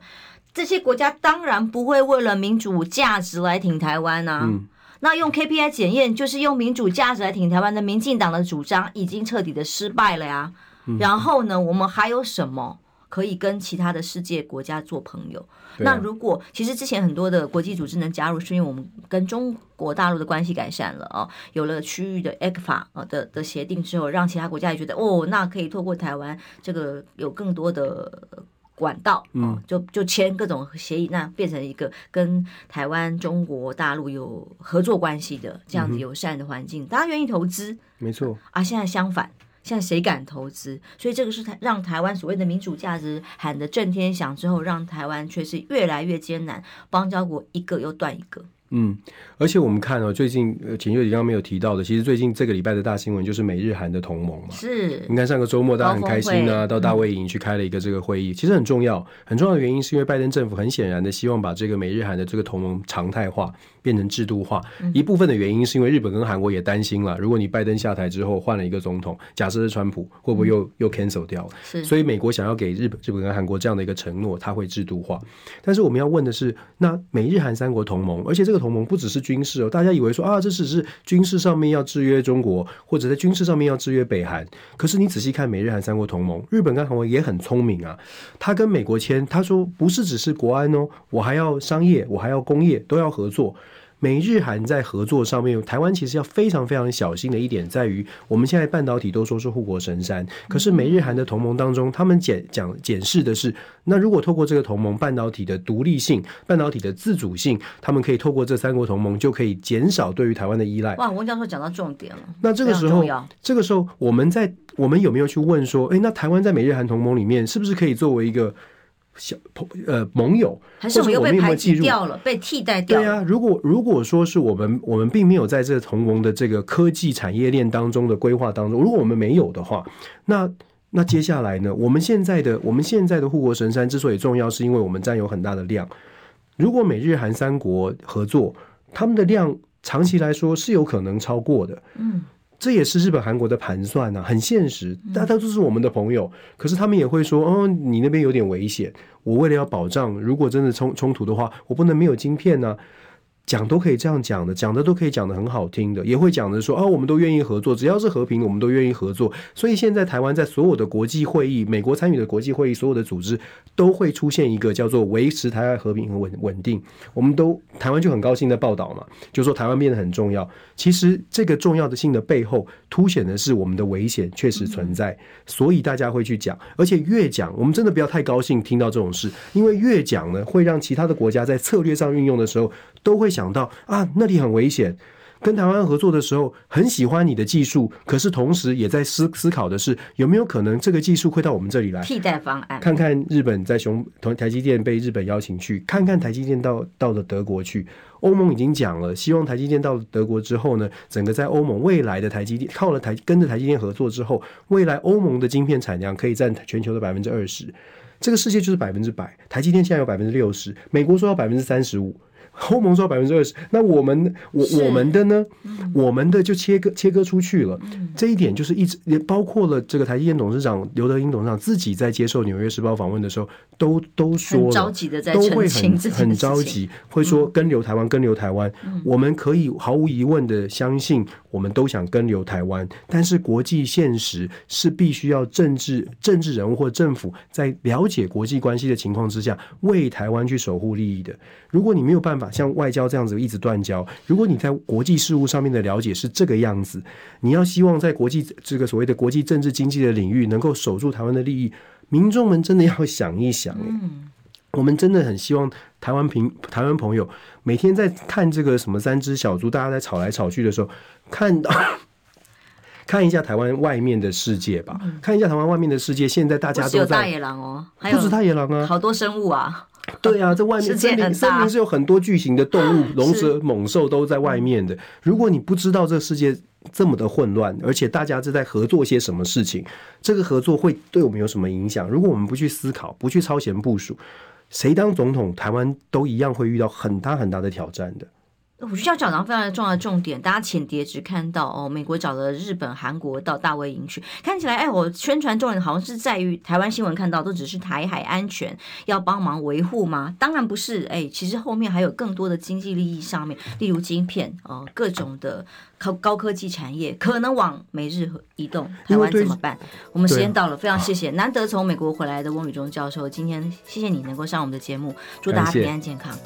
这些国家当然不会为了民主价值来挺台湾啊。嗯、那用 KPI 检验，就是用民主价值来挺台湾的民进党的主张已经彻底的失败了呀。嗯、然后呢，我们还有什么可以跟其他的世界国家做朋友？啊、那如果其实之前很多的国际组织能加入，是因为我们跟中国大陆的关系改善了哦，有了区域的 ECFA 的的协定之后，让其他国家也觉得哦，那可以透过台湾这个有更多的。管道，嗯，就就签各种协议，那变成一个跟台湾、中国大陆有合作关系的这样子友善的环境，嗯、大家愿意投资，没错啊。现在相反，现在谁敢投资？所以这个是台让台湾所谓的民主价值喊得震天响之后，让台湾却是越来越艰难，邦交国一个又断一个。嗯，而且我们看哦，最近呃，简祐刚刚没有提到的，其实最近这个礼拜的大新闻就是美日韩的同盟嘛。是，你看上个周末大家很开心啊，到大卫营去开了一个这个会议，嗯、其实很重要。很重要的原因是因为拜登政府很显然的希望把这个美日韩的这个同盟常态化。变成制度化，一部分的原因是因为日本跟韩国也担心了，如果你拜登下台之后换了一个总统，假设是川普，会不会又又 cancel 掉了？是，所以美国想要给日本、日本跟韩国这样的一个承诺，它会制度化。但是我们要问的是，那美日韩三国同盟，而且这个同盟不只是军事哦，大家以为说啊，这只是军事上面要制约中国，或者在军事上面要制约北韩。可是你仔细看美日韩三国同盟，日本跟韩国也很聪明啊，他跟美国签，他说不是只是国安哦，我还要商业，我还要工业，都要合作。美日韩在合作上面，台湾其实要非常非常小心的一点在于，我们现在半导体都说是护国神山，可是美日韩的同盟当中，他们检讲检视的是，那如果透过这个同盟，半导体的独立性、半导体的自主性，他们可以透过这三国同盟就可以减少对于台湾的依赖。哇，翁教授讲到重点了。那这个时候，这个时候我们在我们有没有去问说，哎，那台湾在美日韩同盟里面是不是可以作为一个？小朋呃盟友，还是我们又被排挤掉了，被替代掉了？对啊，如果如果说是我们我们并没有在这同盟的这个科技产业链当中的规划当中，如果我们没有的话，那那接下来呢？我们现在的我们现在的护国神山之所以重要，是因为我们占有很大的量。如果美日韩三国合作，他们的量长期来说是有可能超过的。嗯。这也是日本、韩国的盘算呐、啊，很现实。大家都是我们的朋友，可是他们也会说：“哦，你那边有点危险。我为了要保障，如果真的冲冲突的话，我不能没有晶片呢、啊。”讲都可以这样讲的，讲的都可以讲的很好听的，也会讲的说哦，我们都愿意合作，只要是和平，我们都愿意合作。所以现在台湾在所有的国际会议，美国参与的国际会议，所有的组织都会出现一个叫做维持台湾和平和稳稳定。我们都台湾就很高兴的报道嘛，就说台湾变得很重要。其实这个重要的性的背后，凸显的是我们的危险确实存在，所以大家会去讲，而且越讲，我们真的不要太高兴听到这种事，因为越讲呢，会让其他的国家在策略上运用的时候都会。想到啊，那里很危险。跟台湾合作的时候，很喜欢你的技术，可是同时也在思思考的是，有没有可能这个技术会到我们这里来？替代方案。看看日本在熊台台积电被日本邀请去，看看台积电到到了德国去。欧盟已经讲了，希望台积电到了德国之后呢，整个在欧盟未来的台积电靠了台跟着台积电合作之后，未来欧盟的晶片产量可以占全球的百分之二十。这个世界就是百分之百，台积电现在有百分之六十，美国说要百分之三十五。欧盟说百分之二十，那我们我我们的呢？嗯、我们的就切割切割出去了。嗯、这一点就是一直也包括了这个台积电董事长刘德英董事长自己在接受《纽约时报》访问的时候，都都说了，都会很很着急，会说跟留台湾，跟留台湾。嗯、我们可以毫无疑问的相信，我们都想跟留台湾，但是国际现实是必须要政治政治人物或政府在了解国际关系的情况之下，为台湾去守护利益的。如果你没有办法。法像外交这样子一直断交。如果你在国际事务上面的了解是这个样子，你要希望在国际这个所谓的国际政治经济的领域能够守住台湾的利益，民众们真的要想一想。嗯，我们真的很希望台湾平台湾朋友每天在看这个什么三只小猪，大家在吵来吵去的时候，看到。看一下台湾外面的世界吧，嗯、看一下台湾外面的世界。现在大家都在有大野狼哦，还有不止大野狼啊，好多生物啊。对啊，在外面森林森林是有很多巨型的动物，龙蛇猛兽都在外面的。如果你不知道这个世界这么的混乱，而且大家是在合作些什么事情，这个合作会对我们有什么影响？如果我们不去思考，不去超前部署，谁当总统，台湾都一样会遇到很大很大的挑战的。我需要讲到非常重要的重点，大家浅碟只看到哦，美国找了日本、韩国到大卫营去，看起来哎，我宣传重点好像是在于台湾新闻看到都只是台海安全要帮忙维护吗？当然不是，哎，其实后面还有更多的经济利益上面，例如晶片哦，各种的高高科技产业可能往美日移动，台湾怎么办？我们时间到了，非常谢谢难得从美国回来的翁宇中教授，今天谢谢你能够上我们的节目，祝大家平安健康。